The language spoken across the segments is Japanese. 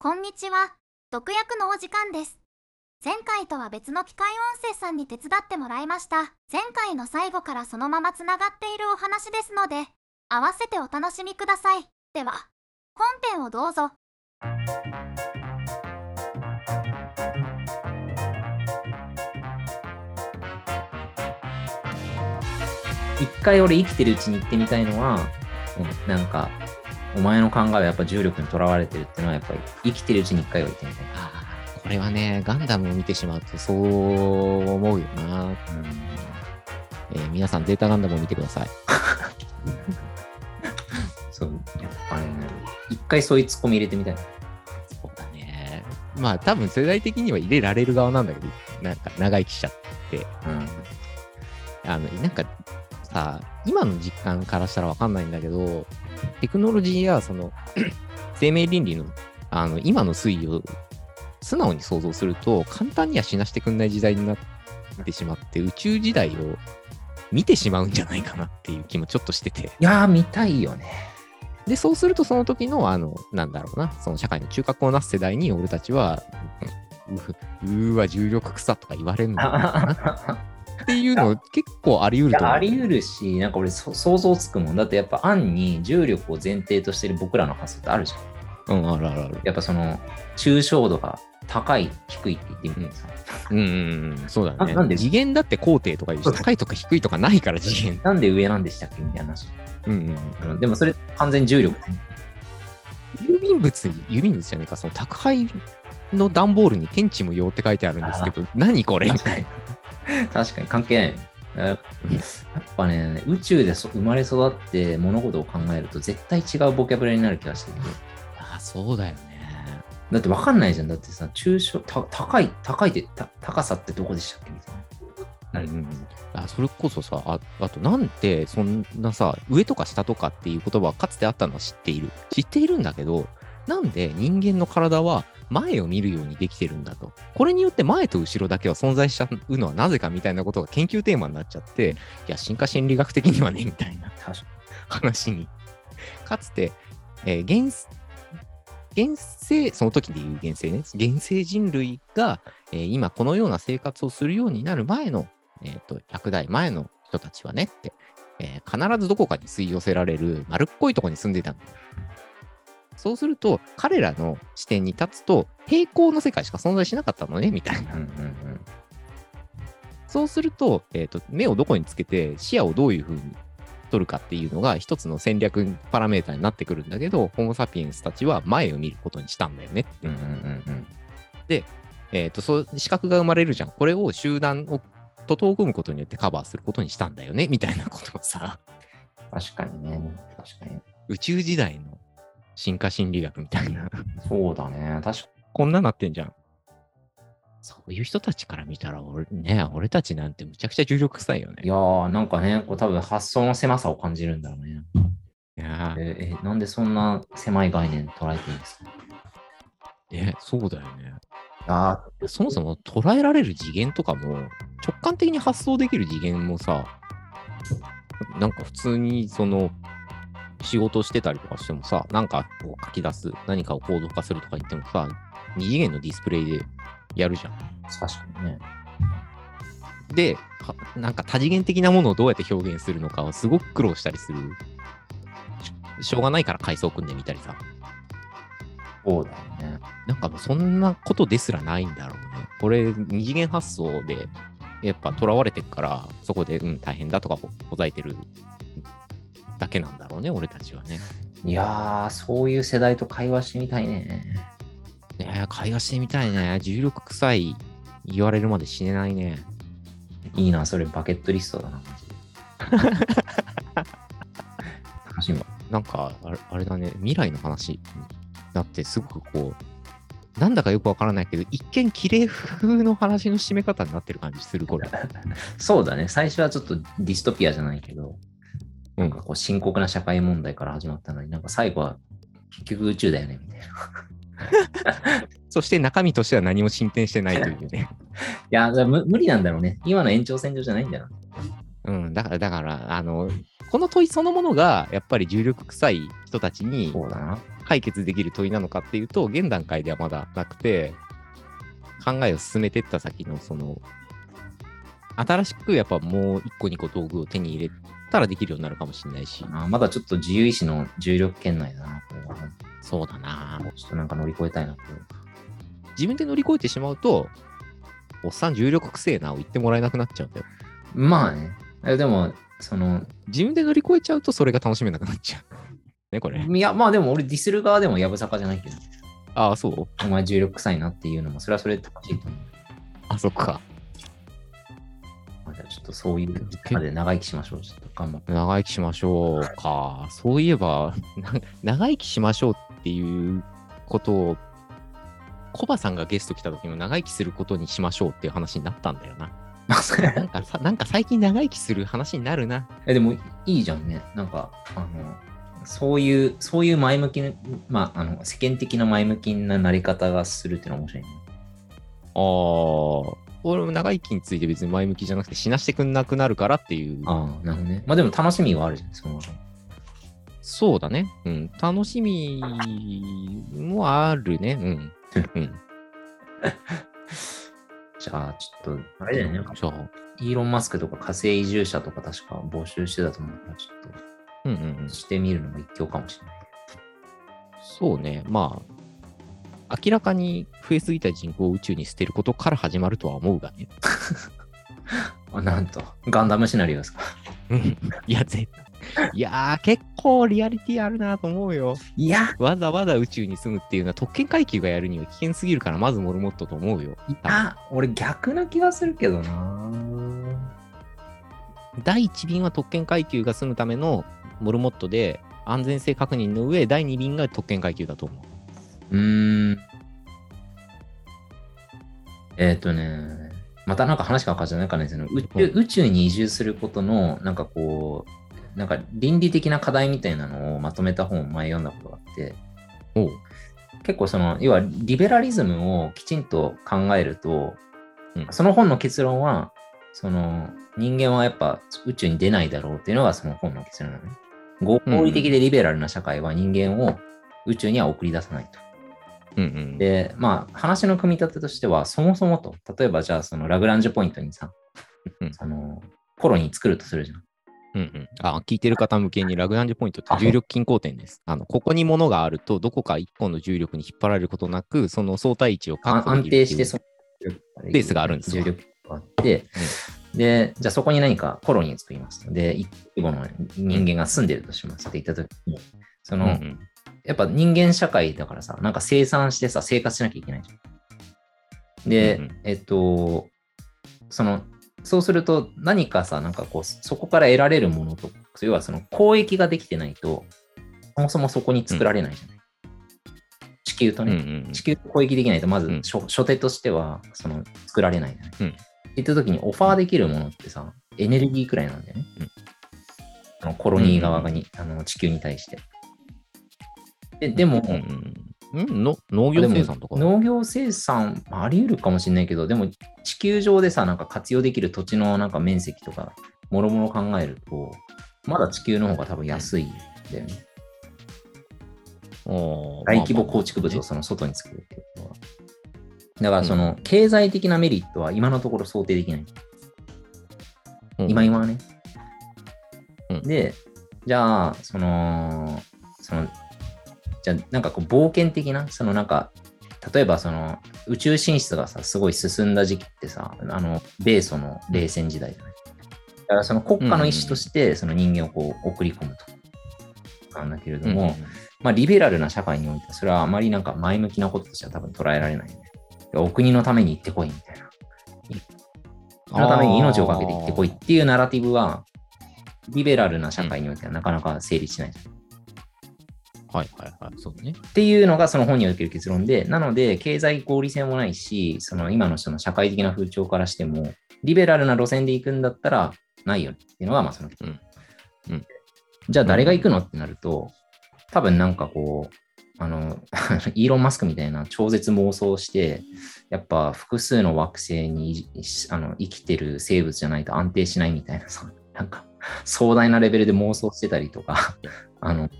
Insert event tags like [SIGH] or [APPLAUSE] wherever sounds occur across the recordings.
こんにちは。毒薬のお時間です。前回とは別の機械音声さんに手伝ってもらいました。前回の最後からそのままつながっているお話ですので、合わせてお楽しみください。では、本編をどうぞ。一回俺生きてるうちに言ってみたいのは、うんなんか、お前の考えはやっぱ重力にとらわれてるっていうのはやっぱり生きてるうちに一回は言ってみたい。ああ、これはね、ガンダムを見てしまうとそう思うよな。えー皆さん、ゼータガンダムを見てください。[LAUGHS] そう、やっぱね、一回そういうツッコミ入れてみたい。そうだね。まあ、多分世代的には入れられる側なんだけど、なんか長生きしちゃって。うん。あの、なんかさ、今の実感からしたらわかんないんだけど、テクノロジーやその [CLEARS THROAT] 生命倫理のあの今の推移を素直に想像すると、簡単には死なしてくんない時代になってしまって、宇宙時代を見てしまうんじゃないかなっていう気もちょっとしてて。いやー、見たいよね。で、そうするとその時の、あの、なんだろうな、その社会の中核をなす世代に俺たちは、ううーわ、重力草とか言われるんだろうな [LAUGHS] っていうの結構あり得いると思う。やあり得るし、なんか俺そ想像つくもん。だってやっぱ案に重力を前提としてる僕らの発想ってあるじゃん。うん、あるあるある。やっぱその、抽象度が高い、低いって言ってみてさ。うんうんうん、そうだね。ななんで？次元だって高低とかいうし高いとか低いとかないから次元。なんで上なんでしたっけみたいな話。うんうん。うんでもそれ完全に重力。郵便物、郵便物じゃねえか、その宅配の段ボールに天地無用って書いてあるんですけど、何これみたいにな。。[LAUGHS] 確かに関係ない。やっぱね、宇宙でそ生まれ育って物事を考えると絶対違うボキャブラになる気がしてて。ああ、そうだよね。だって分かんないじゃん。だってさ、抽象、た高い、高いって、た高さってどこでしたっけ？みたいな。うんうんあそれこそさあ、あとなんでそんなさ、上とか下とかっていう言葉はかつてあったのは知っている。知っているんだけど、なんで人間の体は前を見るようにできてるんだと。これによって前と後ろだけは存在しちゃうのはなぜかみたいなことが研究テーマになっちゃって、いや、進化心理学的にはね、みたいな話に。かつて、えー現現世、その時で言う現世ね、現世人類が、えー今このような生活をするようになる前の、えー、と100代前の人たちはねって、えー必ずどこかに吸い寄せられる丸っこいところに住んでたんだよ。そうすると、彼らの視点に立つと、平行の世界しか存在しなかったのね、みたいな。うんうんうん。そうすると、えーと、目をどこにつけて視野をどういうふうに取るかっていうのが一つの戦略パラメータになってくるんだけど、ホモ・サピエンスたちは前を見ることにしたんだよね。うんうんうんうん。えっ、と、そう、資格が生まれるじゃん。これを集団をと統組むことによってカバーすることにしたんだよね、みたいなことをさ、確かにね。確かに。宇宙時代の進化心理学みたいな、そうだね。確かこんななってんじゃん。そういう人たちから見たら、俺、ね、俺たちなんてむちゃくちゃ重力臭いよね。いやー、なんかね、こう多分発想の狭さを感じるんだろうね。いやーええなんでそんな狭い概念捉えていいんですか？ね、そうだよね。あそもそも捉えられる次元とかも、直感的に発想できる次元もさ、なんか普通にその、仕事してたりとかしてもさ、なんかこう書き出す、何かをコード化するとか言ってもさ、二次元のディスプレイでやるじゃん。確かにね。で、はなんか多次元的なものをどうやって表現するのかをすごく苦労したりする。ししょうがないから階層組んでみたりさ。そうだよね。なんかもうそんなことですらないんだろうね。これ、二次元発想で、やっぱ囚われてるから、そこで、うん、大変だとかほほざいてるだけなんだろうね、俺たちはね。いやー、そういう世代と会話してみたいね。ねえ、会話してみたいね。重力臭い言われるまで死ねないね。いいな、それバケットリストだな、マジで。なんかあれ、あれだね、未来の話だってすごくこう、なんだかよくわからないけど、一見綺麗風の話の締め方になってる感じする、これ。[LAUGHS] そうだね。最初はちょっとディストピアじゃないけど、うんなんかこう深刻な社会問題から始まったのに、なんか最後は結局宇宙だよね、みたいな。いそして中身としては何も進展してないというね。[LAUGHS] や、じゃあ無無理なんだろうね。今の延長線上じゃないんだよな。うん、だから、だから、あの、この問いそのものが、やっぱり重力臭い人たちに。解決できる問いなのかっていうと、現段階ではまだなくて、考えを進めていった先の、その、新しくやっぱもう一個二個道具を手に入れたらできるようになるかもしれないし、あまだちょっと自由意志の重力圏内だな、これは。そうだなちょっとなんか乗り越えたいなと。自分で乗り越えてしまうと、おっさん重力くせえなを言ってもらえなくなっちゃうんだよ。まあね。えでも、その、自分で乗り越えちゃうとそれが楽しめなくなっちゃう。ね、これ。いや、まあでも俺ディスる側でもやぶさかじゃないけど、ああ、そう？お前重力臭いなっていうのも、それはそれで正しいと思う。あ、そっか。まあじゃあちょっとそういうまで長生きしましょう。ちょっと頑張って。長生きしましょうか。そういえば、な長生きしましょうっていうことを、コバさんがゲスト来た時も長生きすることにしましょうっていう話になったんだよな。[LAUGHS] なんかさ、なんか最近長生きする話になるな。え、でもいいじゃんね。なんか、あの、そういう、そういう前向きな、まあ、あの、世間的な前向きななり方がするっていうのは面白いね。ああ、俺も長生きについて別に前向きじゃなくて死なしてくんなくなるからっていう。ああ、なるほどね。まあでも楽しみはあるじゃん、その。そうだね。うん。楽しみもあるね。うん。うん。[LAUGHS] じゃあ、ちょっと、あれだよね。じゃあ、イーロン・マスクとか火星移住者とか確か募集してたと思うから、ちょっうんうんうんと。してみるのも一興かもしれない。そうね。まあ、明らかに増えすぎた人口を宇宙に捨てることから始まるとは思うがね。あ、[LAUGHS] なんと、ガンダムシナリオですか？うんいや、絶対。いやー、結構リアリティあるなと思うよ。いや、わざわざ宇宙に住むっていうのは特権階級がやるには危険すぎるから、まずモルモットと思うよ。あ、俺逆な気がするけどな。第1便は特権階級が住むためのモルモットで、安全性確認の上、第2便が特権階級だと思う。うーん。えっ、とね、またなんか話が変わっちゃうなんかね、その宇宙宇宙に移住することの、なんかこう、なんか倫理的な課題みたいなのをまとめた本を前読んだことがあって、結構その、要はリベラリズムをきちんと考えると、うんその本の結論は、その人間はやっぱ宇宙に出ないだろうっていうのがその本の結論なのね。合理的でリベラルな社会は人間を宇宙には送り出さないと。うんうん。で、まあ話の組み立てとしては、そもそもと、例えばじゃあそのラグランジュポイントにさ、うんそのコロニー作るとするじゃん。うんうん、あ聞いてる方向けにラグランジュポイントって重力均衡点です。あのここに物があると、どこか一個の重力に引っ張られることなく、その相対位置を確あ保できる安定してそのベースがあるんですよ重力があって、で、じゃあそこに何かコロニーを作ります。で、一規模の人間が住んでるとしますって言ったときに、その、うんうんやっぱ人間社会だからさ、なんか生産してさ、生活しなきゃいけないじゃん。で、うんうんえっと、その、そうすると何かさ、なんかこう、そこから得られるものと、要はその交易ができてないと、そもそもそこに作られないじゃない。地球とうんうね、ん地球と交易できないと、まずうん初,、初手としては、その、作られないじゃない。うんって言った時にオファーできるものってさ、エネルギーくらいなんだよね。うんあのコロニー側がに、あの地球に対して。ででも、うんうんうんの農業生産とか農業生産、まああり得るかもしれないけど、でも地球上でさ、なんか活用できる土地のなんか面積とか、もろもろ考えると、まだ地球の方が多分安いんだよね。大規模まあ構築物をその外に作るっていうことは。だからその経済的なメリットは今のところ想定できない。まあ今今はね。うんで、じゃあ、その、その、じゃあなんかこう冒険的な、そのなんか、例えばその宇宙進出がさ、すごい進んだ時期ってさ、あの、米ソの冷戦時代じゃない？だからその国家の意思としてその人間をこう送り込むと。なんだけれども、まあ、リベラルな社会においては、それはあまりなんか前向きなこととしては多分捉えられないよね。お国のために行ってこいみたいな。そのために命をかけて行ってこいっていうナラティブは、リベラルな社会においてはなかなか成立しない。はいはいはい。そうね。っていうのがその本における結論で、なので経済合理性もないし、その今のその社会的な風潮からしても、リベラルな路線で行くんだったらないよねっていうのがまあその。うんうんじゃあ誰が行くのってなると、多分なんかこう、あの、[LAUGHS] イーロン・マスクみたいな超絶妄想して、やっぱ複数の惑星にあの生きてる生物じゃないと安定しないみたいなさ、なんか、壮大なレベルで妄想してたりとか、あの、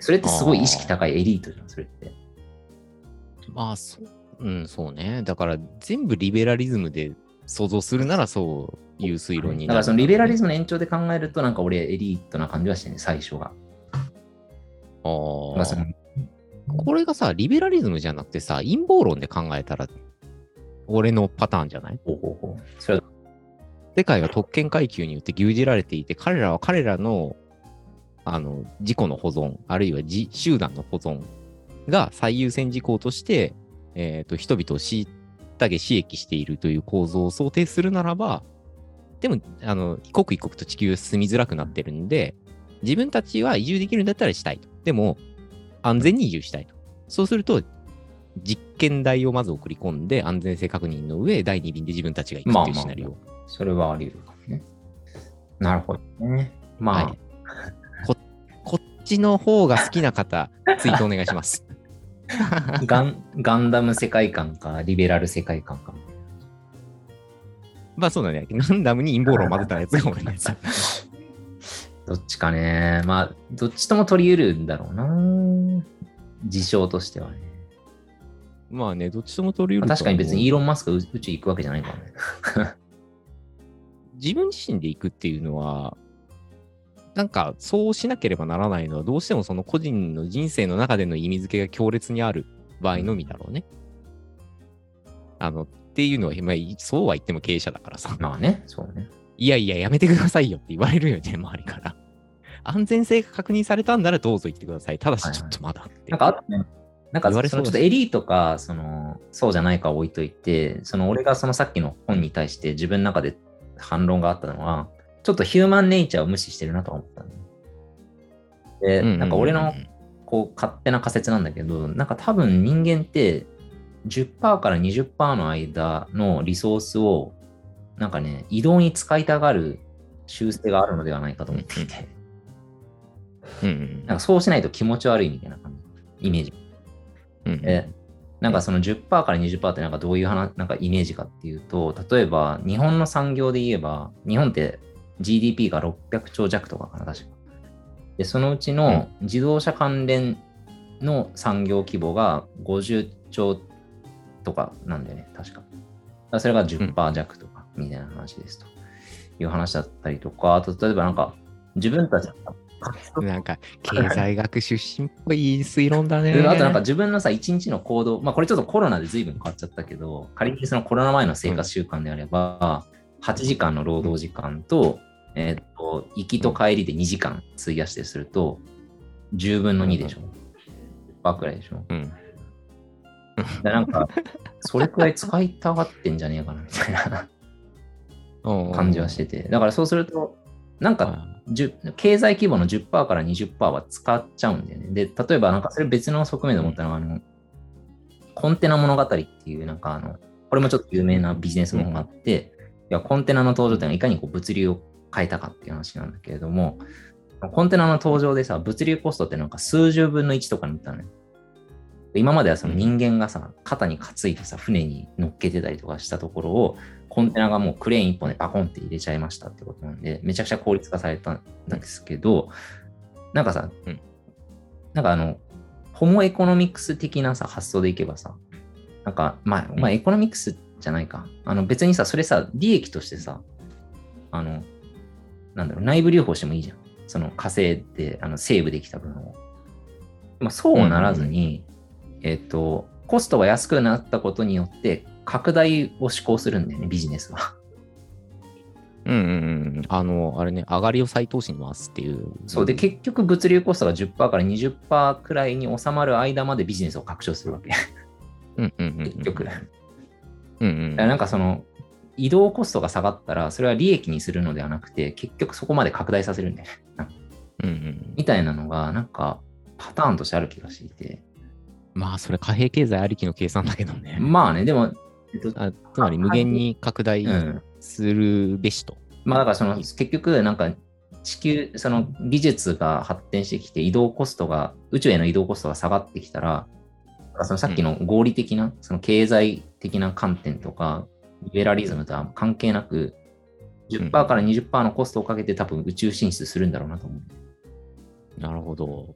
それってすごい意識高いエリートじゃん、それって。まあ、そう、うん、そうね。だから、全部リベラリズムで想像するならそういう推論になる。だからそのリベラリズム。ムの延長で考えると、なんか俺エリートな感じはしてね、最初が。あまあそのーこれがさ、リベラリズムじゃなくてさ、陰謀論で考えたら、俺のパターンじゃない？ほうほうほう。それは、世界は特権階級によって牛耳られていて、彼らは彼らの、あの、自己の保存、あるいは自集団の保存が最優先事項として、えっ、と、人々を虐げ、刺激しているという構造を想定するならば、でも、あの、一刻一刻と地球は進みづらくなってるんで、自分たちは移住できるんだったらしたいと。でも、安全に移住したいと。そうすると、実験台をまず送り込んで、安全性確認の上、第2便で自分たちが行くっていうシナリオ。それはあり得るかもね。なるほどね。まあ、はいちの方が好きな方、ツイートお願いします。ガンガンダム世界観か、リベラル世界観か。まあそうだね。ランダムに陰謀論を混ぜたやつが俺のやつ。どっちかね。まあ、どっちとも取り得るんだろうな。事象としてはね。まあね、どっちとも取りまあ得る確かに別にイーロロン・マスクが宇宙行くわけじゃないからね。[LAUGHS] 自分自身で行くっていうのは、なんかそうしなければならないのは、どうしてもその個人の人生の中での意味付けが強烈にある場合のみだろうね。あの、っていうのは、まあ、そうは言っても経営者だからさ。まあね、そうね。いやいや、やめてくださいよって言われるよね、周りから。安全性が確認されたんならどうぞ言ってください。ただし、ちょっとまだって。なんかあとね、なんかそのちょっとエリートか、その、そうじゃないか置いといて、その俺がそのさっきの本に対して自分の中で反論があったのは、ちょっとヒューマンネイチャーを無視してるなと思ったの。で、なんか俺のこう勝手な仮説なんだけど、なんか多分人間って10%から20%の間のリソースをなんかね、移動に使いたがる習性があるのではないかと思っていて、うんうん。なんかそうしないと気持ち悪いみたいな感じ、イメージ。うんうん。えなんかその10%から20%ってなんかどういう話なんかイメージかっていうと、例えば日本の産業で言えば、日本って GDP が600兆弱とかかな、確か。で、そのうちの自動車関連の産業規模が50兆とかなんだよね、確か。だからそれが10%弱とかみたいな話ですという話だったりとか、あと例えばなんか自分たちのなんか、経済学出身っぽい推論だね。であとなんか自分のさ、一日の行動、まあこれちょっとコロナで随分変わっちゃったけど、仮にそのコロナ前の生活習慣であれば、8時間の労働時間と、えーっと、行きと帰りで2時間費やしてすると、10分の2でしょ。10%くらいでしょ。うん。でなんか、それくらい使いたがってんじゃねえかな、みたいな感じはしてて。だからそうすると、なんかあ10経済規模の10%から20%は使っちゃうんだよね。で、例えばなんかそれ別の側面で思ったのは、あの、コンテナ物語っていう、なんかあの、これもちょっと有名なビジネス本があって、いやコンテナの登場っていうのはいかにこう物流を変えたかっていう話なんだけれども、コンテナの登場でさ、物流コストってなんか数十分の1とかになったのよ。今まではその人間がさ、肩に担いでさ、船に乗っけてたりとかしたところを、コンテナがもうクレーン一本でバコンって入れちゃいましたってことなんで、めちゃくちゃ効率化されたんですけど、なんかさ、うんなんかあの、ホモエコノミクス的なさ、発想でいけばさ、なんか、まあ、まあ、エコノミクスじゃないか。あの、別にさ、それさ、利益としてさ、あの、なんだろう、内部留保してもいいじゃん。その、稼いで、あの、セーブできた分を。まあ、そうならずに、えっ、と、コストが安くなったことによって、拡大を志向するんだよね、ビジネスは。うんうんうん。あの、あれね、上がりを再投資に回すっていう。そうで、結局物流コストが10%から20%くらいに収まる間までビジネスを拡張するわけ。うんうんうんうん。結局。うんうん。らなんかその、移動コストが下がったら、それは利益にするのではなくて、結局そこまで拡大させるんだよね。[LAUGHS] うんうん。みたいなのが、なんか、パターンとしてある気がしていて。まあ、それ貨幣経済ありきの計算だけどね。まあね、でも、えっとあつまり無限に拡大うん。するべしと。まあだからその結局なんか地球その技術が発展してきて移動コストが宇宙への移動コストが下がってきたらそのさっきの合理的な、その経済的な観点とかリベラリズムとは関係なく10%から20%のコストをかけて多分宇宙進出するんだろうなと思う。なるほど。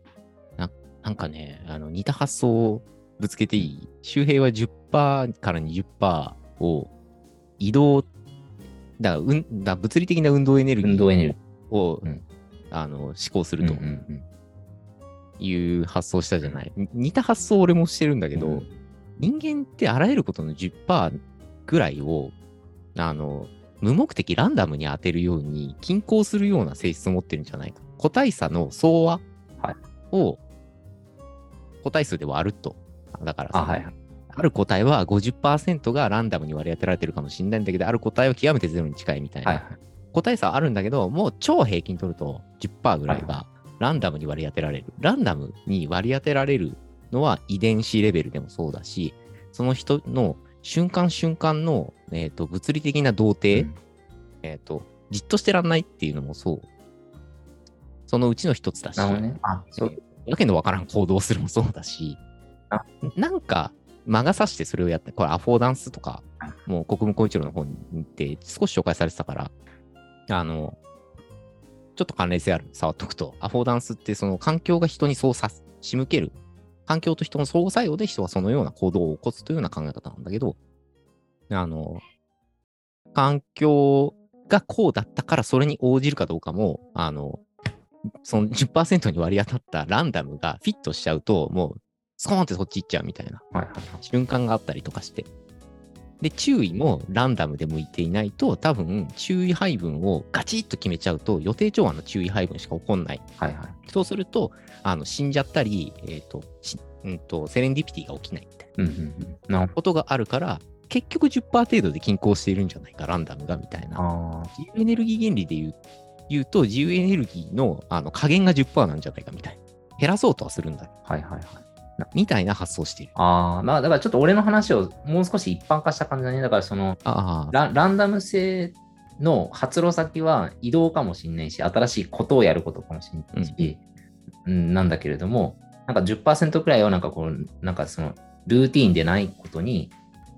ななんかね、あの似た発想をぶつけていい周平は10%から20%を移動、だからうんだ物理的な運動エネルギー運動エネルギを、うんあの思考すー。るとうんうんいう発想したじゃない。に似た発想俺もしてるんだけど、うん人間ってあらゆることの10%ぐらいを、あの、無目的ランダムに当てるように均衡するような性質を持ってるんじゃないか。個体差の総和はいを個体数で割ると。だからあ、そのはいはい。ある個体は50%がランダムに割り当てられてるかもしれないんだけど、ある個体は極めてゼロに近いみたいな。はいはい。個体差はあるんだけど、もう超平均取ると10%ぐらいがランダムに割り当てられる。ランダムに割り当てられるのは遺伝子レベルでもそうだし、その人の瞬間瞬間の、えー、と物理的な動程、うん。えっ、と、じっとしてらんないっていうのもそう。そのうちの一つだし、ね。あ、そう。わけのわからん行動をするもそうだし。あ、なんか魔が差してそれをやって、これアフォーダンスとか、もう国務小一郎の本に行って少し紹介されてたから、あの、ちょっと関連性ある、触っとくと、アフォーダンスってその環境が人にそうさ仕向ける、環境と人の相互作用で人はそのような行動を起こすというような考え方なんだけど、あの、環境がこうだったからそれに応じるかどうかも、あの、その10%に割り当たったランダムがフィットしちゃうと、もう、スコーンってそっち行っちゃうみたいな。瞬間があったりとかして。で、注意もランダムで向いていないと、多分、注意配分をガチッと決めちゃうと、予定調和の注意配分しか起こんない。はいはい。そうすると、あの死んじゃったり、えっ、としうんと、セレンディピティが起きないみたいなことがあるから、結局10%程度で均衡しているんじゃないか、ランダムがみたいど。な。自由エネルギー原理で言う言うと、自由エネルギーのあの加減が10%なんじゃないかみたいな。減らそうとはするんだ。はいはいはい。みたいな発想している。ああ、まあだからちょっと俺の話をもう少し一般化した感じだね。だからそのラランダム性の発露先は移動かもしれないし、新しいことをやることかもしれないし、うん、なんだけれども、なんか10%くらいをなんかこう、なんかそのルーティーンでないことに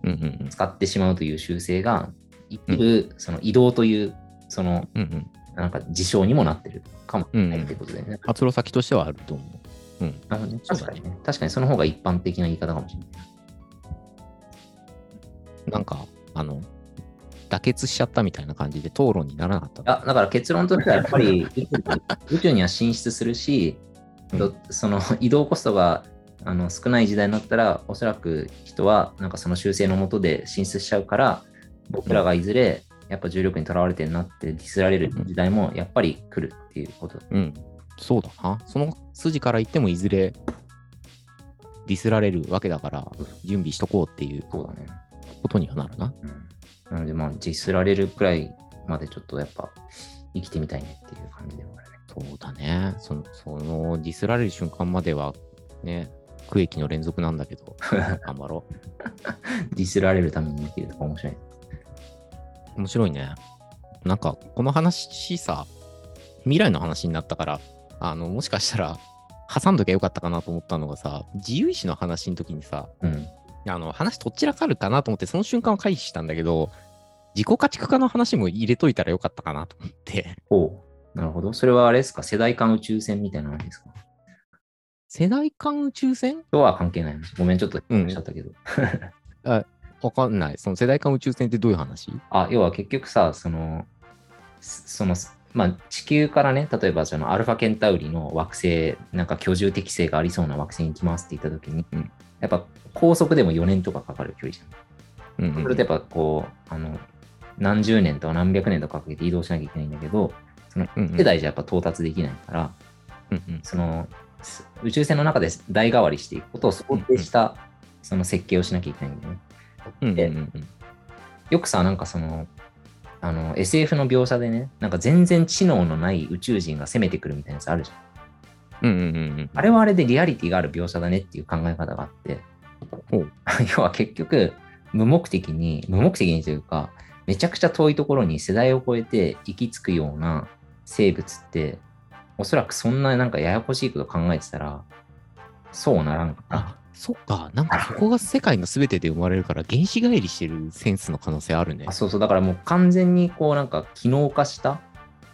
うんうんうん使ってしまうという習性が、一部その移動というその。なんか事象にもなってるかもしれないってことだよね。発露先としてはあると思う。うん。なるほどねそうだね確かにね。確かにその方が一般的な言い方かもしれない。なんか、あの、妥結しちゃったみたいな感じで討論にならなかった。あだから結論としてはやっぱり [LAUGHS] 宇宙には進出するし、どその移動コストがあの少ない時代になったら、おそらく人はなんかその習性のもとで進出しちゃうから、僕らがいずれやっぱ重力にとらわれてるなってディスられる時代もやっぱり来るっていうこと。うん。そうだな。その筋から言ってもいずれディスられるわけだから、準備しとこうっていうそうだね。ことにはなるな。うん、なのでまあディスられるくらいまでちょっとやっぱ生きてみたいねっていう感じではあるね。そうだね。その、そのディスられる瞬間までは、ね、区域の連続なんだけど、[LAUGHS] 頑張ろディスられるためにできるとか面白い。う。面白いね。なんか、この話さ、未来の話になったから、あの、もしかしたら、挟んどきゃよかったかなと思ったのがさ、自由意志の話の時にさ、うん。あの、話とっちらかるかなと思って、その瞬間は回避したんだけど、自己家畜化の話も入れといたらよかったかなと思って、ほう。なるほど。それはあれですか？世代間宇宙船みたいなのですか？世代間宇宙船？とは関係ないごめん、ちょっとうんおっしゃったけど。わかんない。その世代間宇宙船ってどういう話？あ、要は結局さ、その、そその、まあ、地球からね、例えばそのアルファケンタウリの惑星、なんか居住適性がありそうな惑星に行きますって言ったときに、うん。やっぱ高速でも4年とかかかる距離じゃん。うんうんそれでやっぱこう、あの、何十年とか何百年とかかけて移動しなきゃいけないんだけど、その世代じゃやっぱ到達できないから、うんうん。そのす宇宙船の中で代替わりしていくことを想定したその設計をしなきゃいけないんだよね。うんうんうんうん。よくさ、なんかその、あの SF の描写でね、なんか全然知能のない宇宙人が攻めてくるみたいなやつあるじゃん。うんうんうんうん。あれはあれでリアリティがある描写だねっていう考え方があって。[LAUGHS] 要は結局、無目的に、無目的にというか、めちゃくちゃ遠いところに世代を超えて行き着くような生物って、おそらくそんななんかややこしいこと考えてたら、そうならんかな。っそっか、なんかそこが世界の全てで生まれるから、原子返りしてるセンスの可能性あるねあ。そうそう、だからもう完全にこうなんか機能化した、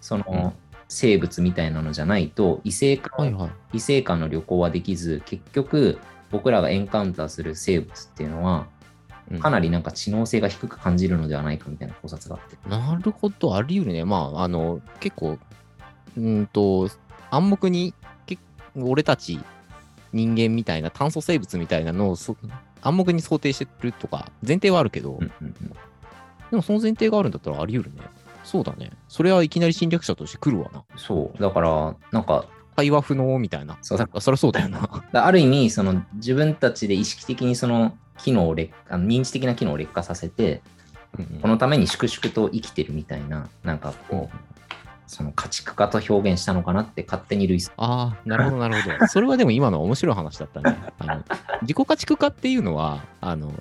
その、うん生物みたいなのじゃないと異性間、はいはい。異性間の旅行はできず、結局僕らがエンカウンターする生物っていうのは、うんかなりなんか知能性が低く感じるのではないかみたいな考察があって。なるほど、あり得るね。まあ、あの、結構、うーんと、暗黙に、け俺たち人間みたいな炭素生物みたいなのをそ暗黙に想定してるとか、前提はあるけど、うんうんうんでもその前提があるんだったらあり得るね。そうだね。それはいきなり侵略者として来るわな。そう。だから、なんか、会話不能みたいな。そうだそりゃそうだよな。だある意味、その自分たちで意識的にその機能を劣あの認知的な機能を劣化させて、うんうんこのために粛々と生きてるみたいな、なんかこう、その家畜化と表現したのかなって勝手に類推。ああ、なるほど、なるほど。[LAUGHS] それはでも今のは面白い話だったね。あの自己家畜化っていうのは、あの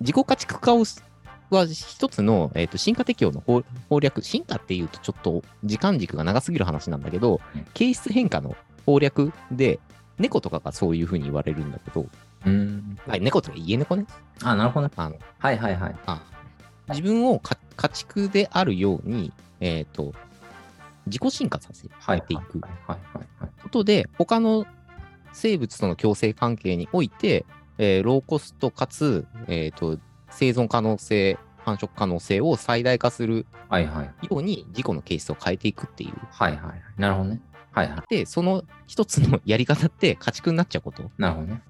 自己家畜化をすは一つの、えー、と進化適応の法法略、進化っていうとちょっと時間軸が長すぎる話なんだけどうん、形質変化の法略で、猫とかがそういうふうに言われるんだけど、うん。はい、猫とか家猫ね。あ、なるほどね。あのはいはいはい。あ自分をか家畜であるように、えっ、と、自己進化させはいていく。ことで、他の生物との共生関係において、えーローコストかつ、えーと、生存可能性、繁殖可能性を最大化する。ように自己の形質を変えていくっていう。はいはいはい。なるほどね。はいはい。で、その一つのやり方って家畜になっちゃうこと。なるほどね。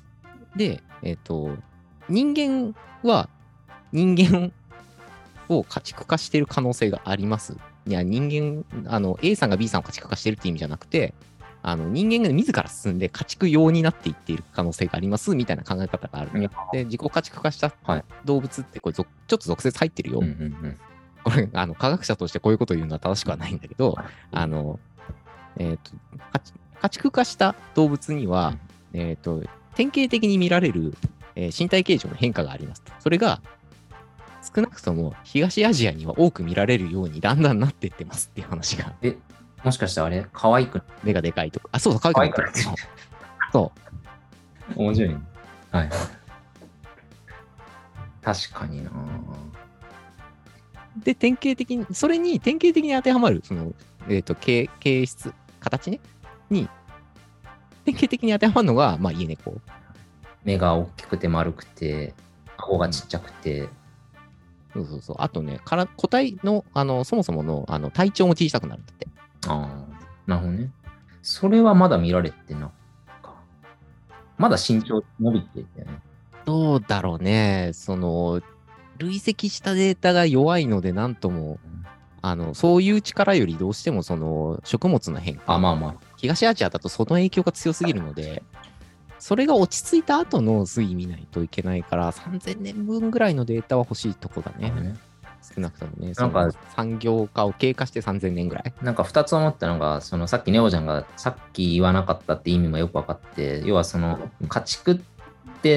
で、えっ、と、人間は人間を家畜化している可能性があります。いや、人間、あの、A さんが B さんを家畜化してるって意味じゃなくて、あの人間が自ら進んで家畜用になっていっている可能性がありますみたいな考え方がある。いやで、自己家畜化したはい動物ってこれ、ぞちょっと俗説入ってるよ。うんうんうん。これあの、科学者としてこういうことを言うのは正しくはないんだけど、はいあの、えっ、と、家畜家畜化した動物には、えっ、と、典型的に見られる、えー身体形状の変化がありますと。それが、少なくとも東アジアには多く見られるようにだんだんなっていってますっていう話が、え、もしかしてあれ？可愛く目がでかいとか。あ、そうそう、可愛くなってるそう。面白いね。はい。確かになで、典型的に、それに典型的に当てはまる、その、えっ、と、形、形質、形ね、に、典型的に当てはまるのが、まあ、家猫。目が大きくて丸くて、顎がちっちゃくて、そうそうそう。あとね、から個体の、あの、そもそもの、あの、体長も小さくなるんだって。ああ、なるほどね。それはまだ見られてなか。まだ身長伸びてたよね。どうだろうね。その、累積したデータが弱いので、なんとも、あの、そういう力よりどうしても、その、食物の変化。あ、まあまあ。東アジアだとその影響が強すぎるので、それが落ち着いた後の推移見ないといけないから、3000年分ぐらいのデータは欲しいとこだね。ね少なくともね。なんか産業化を経過して3000年ぐらい。なんか2つ思ったのが、そのさっきネオちゃんがさっき言わなかったって意味もよく分かって、要はその家畜って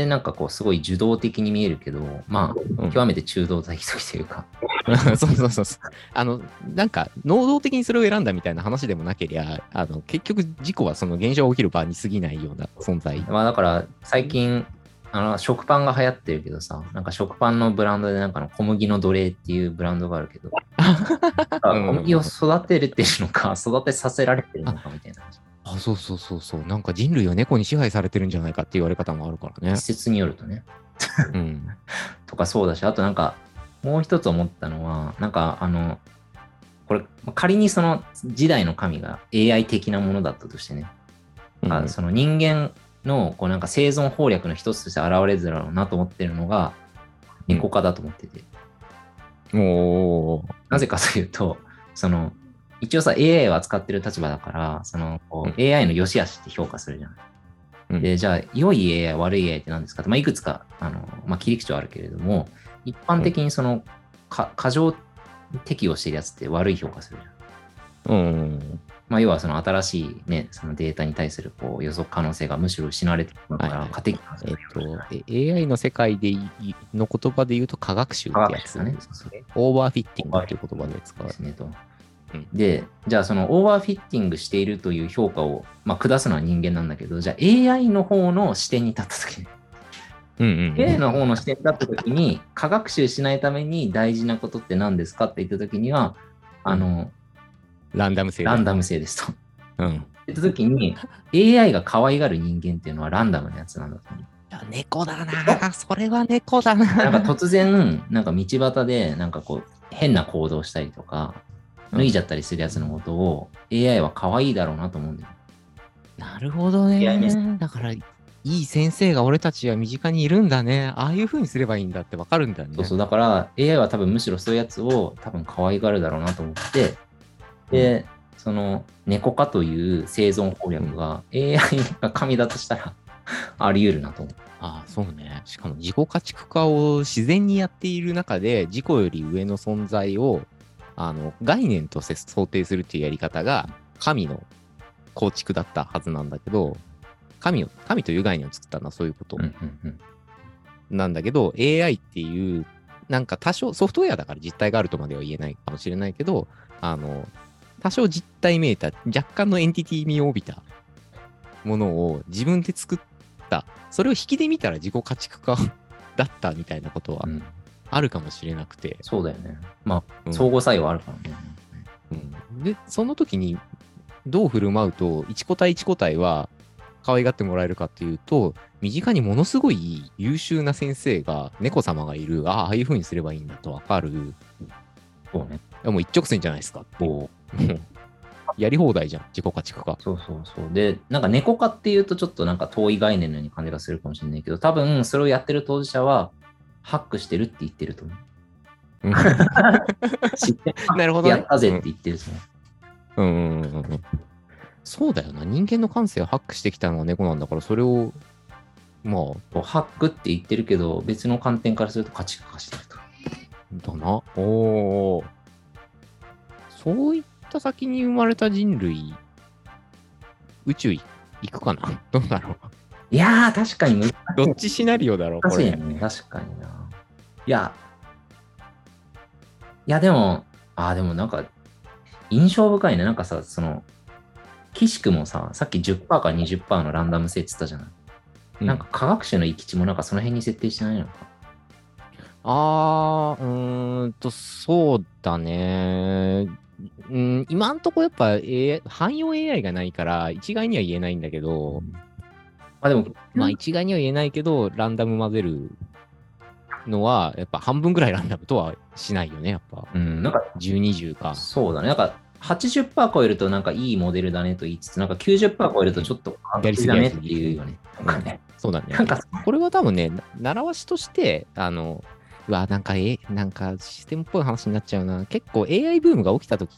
なんかこうすごい受動的に見えるけど、まあうん極めて中道的というか、[LAUGHS] そうそうそうそう。あの、なんか、能動的にそれを選んだみたいな話でもなけりゃ、あの、結局事故はその現象が起きる場に過ぎないような存在。まあだから最近、あの食パンが流行ってるけどさ、なんか食パンのブランドでなんかの小麦の奴隷っていうブランドがあるけど、[LAUGHS] うん小麦を育てれてるのか、育てさせられてるのかみたいな話。あ、そうそうそうそう。なんか人類は猫に支配されてるんじゃないかって言われ方もあるからね一。説によるとね。うん。[LAUGHS] とかそうだし、あとなんか、もう一つ思ったのは、なんかあの、これ、仮にその時代の神が AI 的なものだったとしてね、あその人間のこうなんか生存法略の一つとして現れるだろうなと思ってるのが、猫科だと思ってて、おーなぜかというと、その、一応さ、AI を扱ってる立場だから、その、こう AI の良し悪しって評価するじゃない。うんで、じゃあ、良い AI、悪い AI って何ですか？って、まあ、いくつか、あの、まあ、切り口はあるけれども、一般的にその、か過剰適用してるやつって悪い評価するじゃん。うん。まあ、要はその新しいね、そのデータに対するこう予測可能性がむしろ失われてるから、過適えっと、え AI の世界でいの言葉で言うと科学習ってやつね。オーバーフィッティングっていう言葉で使うですねと。うんで、じゃあそのオーバーフィッティングしているという評価を、まあ、下すのは人間なんだけど、じゃあ AI の方の視点に立った時に、うんうんうん AI の方の視点に立った時に、科学習しないために大事なことって何ですかって言った時には、あの、ランダム性だランダム性ですと。うん。言った時に、AI が可愛がる人間っていうのはランダムなやつなんだと思う。猫だなそれは猫だななんか突然、なんか道端で、なんかこう、変な行動したりとか、脱いじゃったりするやつのことを、AI は可愛いだろうなと思うんだよ。なるほどね。だから、いい先生が俺たちは身近にいるんだね。ああいう風にすればいいんだってわかるんだね。そうそう、だから AI は多分むしろそういうやつを多分可愛がるだろうなと思って、で、その猫化という生存攻略が AI が神だとしたら [LAUGHS] あり得るなと思う。ああ、そうね。しかも自己家畜化を自然にやっている中で、自己より上の存在をあの概念として想定するっていうやり方が、神の構築だったはずなんだけど、神を神という概念を作ったのはそういうことなんだけど、AI っていう、なんか多少、ソフトウェアだから実体があるとまでは言えないかもしれないけど、あの、多少実体めいた、若干のエンティティ味を帯びたものを自分で作った、それを引きで見たら自己家畜化 [LAUGHS] だったみたいなことはうん。あるかもしれなくて、そうだよね。まあ、うん相互作用あるからね。うんで、その時にどう振る舞うと、一個体一個体は可愛がってもらえるかっていうと、身近にものすごい優秀な先生が、猫様がいる、ああ、ああいう風にすればいいんだとわかる。いそうね。やもう一直線じゃないですかっう [LAUGHS] やり放題じゃん、自己家畜化。そうそうそう。で、なんか猫化っていうとちょっとなんか遠い概念のように感じがするかもしれないけど、多分それをやってる当事者は、ハックしてるって言ってると思う。うん知ってなるほどねやったぜって言ってると思う。うんうんうんうんそうだよな。人間の感性をハックしてきたのは猫なんだから、それを、まこうハックって言ってるけど、別の観点からすると家畜化してると。あ、だな。おお。そういった先に生まれた人類、宇宙い行くかな？どうだろう？いやー、確かに難しい。どっちシナリオだろうこれ。ね。確かにな。いや、いやでも、あーでもなんか、印象深いね。なんかさ、その、岸くもさ、さっき10%か20%のランダム性って言ったじゃない。うなんか科学者の行き地もなんかその辺に設定してないのか。あー、うーんと、そうだね。うん、今んとこやっぱ、AI、汎用 AI がないから、一概には言えないんだけど、まあでも、まあ一概には言えないけど、ランダム混ぜるのは、やっぱ半分ぐらいランダムとはしないよね、やっぱ。うん、なんか10、20か。そうだね。なんか80%超えるとなんかいいモデルだねと言いつつ、なんか90%超えるとちょっと完璧だねっていうよね。なんかね。そうだね。なんか、これは多分ね、な習わしとして、あの、うわ、なんか、え、なんかシステムっぽい話になっちゃうな。結構 AI ブームが起きたとき、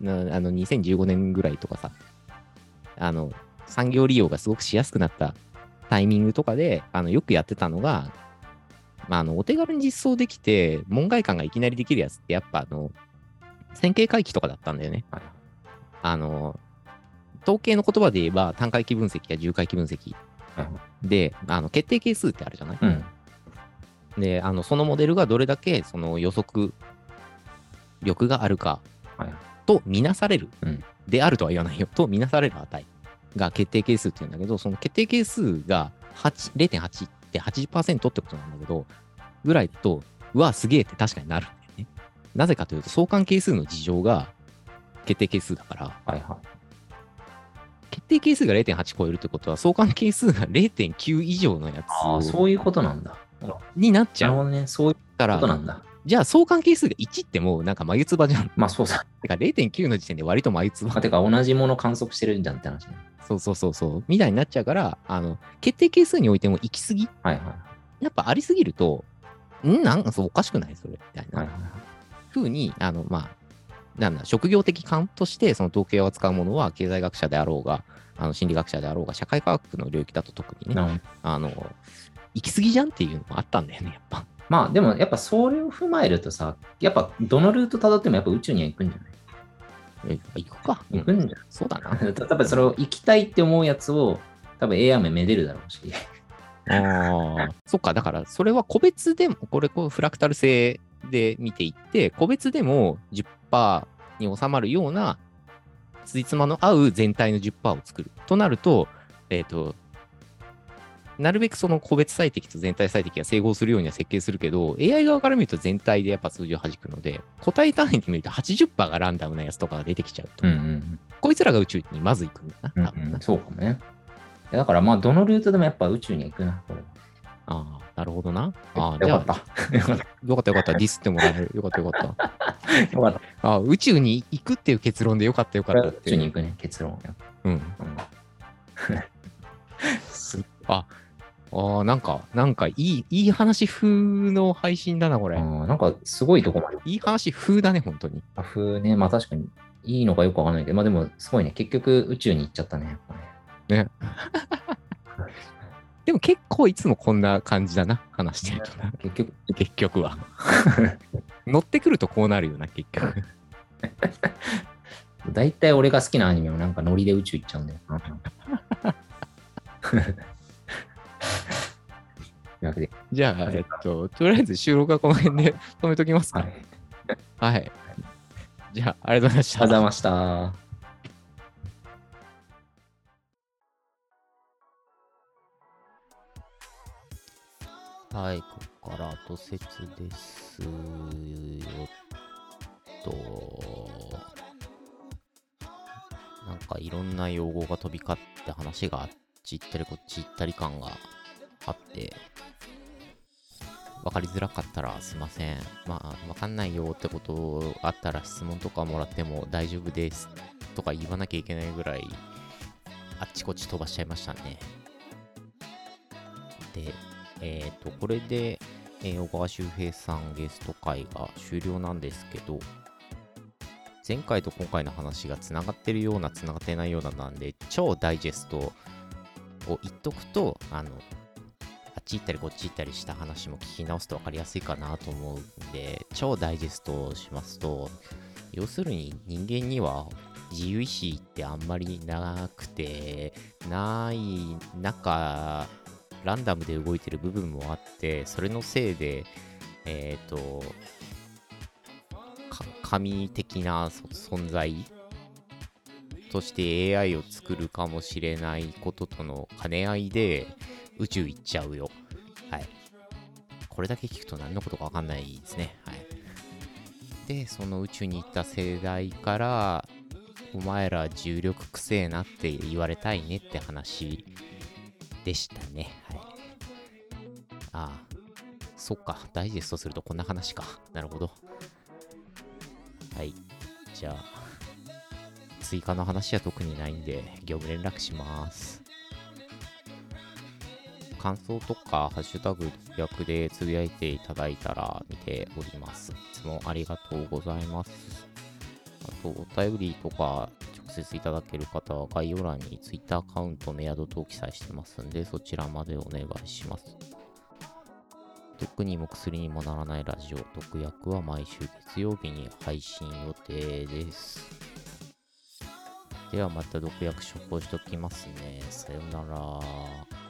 なあの、2015年ぐらいとかさ、あの、産業利用がすごくしやすくなったタイミングとかで、あの、よくやってたのが、まあ、あの、お手軽に実装できて、門外観がいきなりできるやつって、やっぱ、あの、線形回帰とかだったんだよね。はい。あの、統計の言葉で言えば、単回帰分析や重回帰分析。はいで、あの決定係数ってあるじゃない、うん。で、あのそのモデルがどれだけその予測力があるかはい。とみなされる、うん。であるとは言わないよ、とみなされる値が決定係数っていうんだけど、その決定係数が8 0.8って80%ってことなんだけど、ぐらいだと、うわ、すげえって確かになるんだよね。なぜかというと、相関係数の事情が決定係数だから、はいは決定係数が0.8超えるってことは、相関係数が0.9以上のやい。あそういうことなんだ。になっちゃうなるほどね。そういうこと、なんだ。じゃあ相関係数が1ってもうなんか眉唾じゃん。まあそうだ。てか0.9の時点で割と眉唾まあ、。てか同じもの観測してるんじゃんって話ね。そうそうそうそう。みたいになっちゃうから、あの、決定係数においても行き過ぎ。はいはい。やっぱありすぎると、ん？なんかそうおかしくない？それみたいはいはない風に、あの、まあ、なんだ、職業的勘としてその統計を扱うものは経済学者であろうが、あの心理学者であろうが、社会科学の領域だと特にい。ね、あの、行き過ぎじゃんっていうのもあったんだよね、やっぱ。まあでもやっぱそれを踏まえるとさ、やっぱどのルート辿ってもやっぱ宇宙には行くんじゃない？え行くか。うん行くんじゃそうだな。[LAUGHS] 多分それを行きたいって思うやつを多分 AI もめでるだろうし。ああ、そっか、だからそれは個別でも、これこうフラクタル性で見ていって、個別でも10%、に収まるような、ついつまの合う全体の10%を作る。となると、えっ、と、なるべくその個別最適と全体最適が整合するようには設計するけど、AI 側から見ると全体でやっぱ数字を弾くので、個体単位で見ると80%がランダムなやつとかが出てきちゃうと、うんうんこいつらが宇宙にまず行くんだな、うん多分なうん。そうかもね。だからまあ、どのルートでもやっぱ宇宙には行くな、これは。ああ、なるほどな。ああ、じよかった。よかった。[LAUGHS] よかった。ディスってもらえる。よかったよかった。[LAUGHS] よかった。ああ、宇宙に行くっていう結論でよかったよかったっ宇て。宙に行くね、結論。うん。うん [LAUGHS] あ、ああ、なんか、なんかいい、いい話風の配信だな、これ。なんかすごいとこまで。いい話風だね、本当に。アフね、まあ確かにいいのかよくわかんないけど、まあでもすごいね、結局宇宙に行っちゃったね。やっぱね [LAUGHS] でも結構いつもこんな感じだな、話してるとな。結局、結局は。[LAUGHS] 乗ってくるとこうなるよな、結局。[LAUGHS] 大体俺が好きなアニメはなんかノリで宇宙行っちゃうんだよな。じゃあ、えっと、とりあえず収録はこの辺で止めときますか。はい。はい。じゃあ、ありがとうございました。ありがとうございました。はい、ここから後説ですよっと。なんかいろんな用語が飛び交って話があっち行ったりこっち行ったり感があって、わかりづらかったらすいません。まあ、わかんないよってことあったら質問とかもらっても大丈夫ですとか言わなきゃいけないぐらい、あっちこっち飛ばしちゃいましたね。で、えっ、と、これで、えー小川修平さんゲスト会が終了なんですけど、前回と今回の話がつながってるような、つながってないようななんで、超ダイジェストを言っとくと、あの、っち行ったりこっち行ったりした話も聞き直すと分かりやすいかなと思うんで、超ダイジェストをしますと、要するに人間には自由意志ってあんまりなくて、ない中、ランダムで動いてる部分もあって、それのせいで、えっ、と、神的な存在として AI を作るかもしれないこととの兼ね合いで宇宙行っちゃうよ。はい。これだけ聞くと何のことかわかんないですね。はい。で、その宇宙に行った世代から、お前ら重力くせえなって言われたいねって話でしたね。はい。ああ、そっか。ダイジェストするとこんな話か。なるほど。はい。じゃあ、追加の話は特にないんで、業務連絡します。感想とか、ハッシュタグ役でつぶやいていただいたら見ております。いつもありがとうございます。あと、お便りとか直接いただける方は概要欄に Twitter アカウント、メアド等記載してますんで、そちらまでお願いします。毒にも薬にもならないラジオ、毒薬は毎週月曜日に配信予定です。ではまた毒薬処方しときますね。さよなら。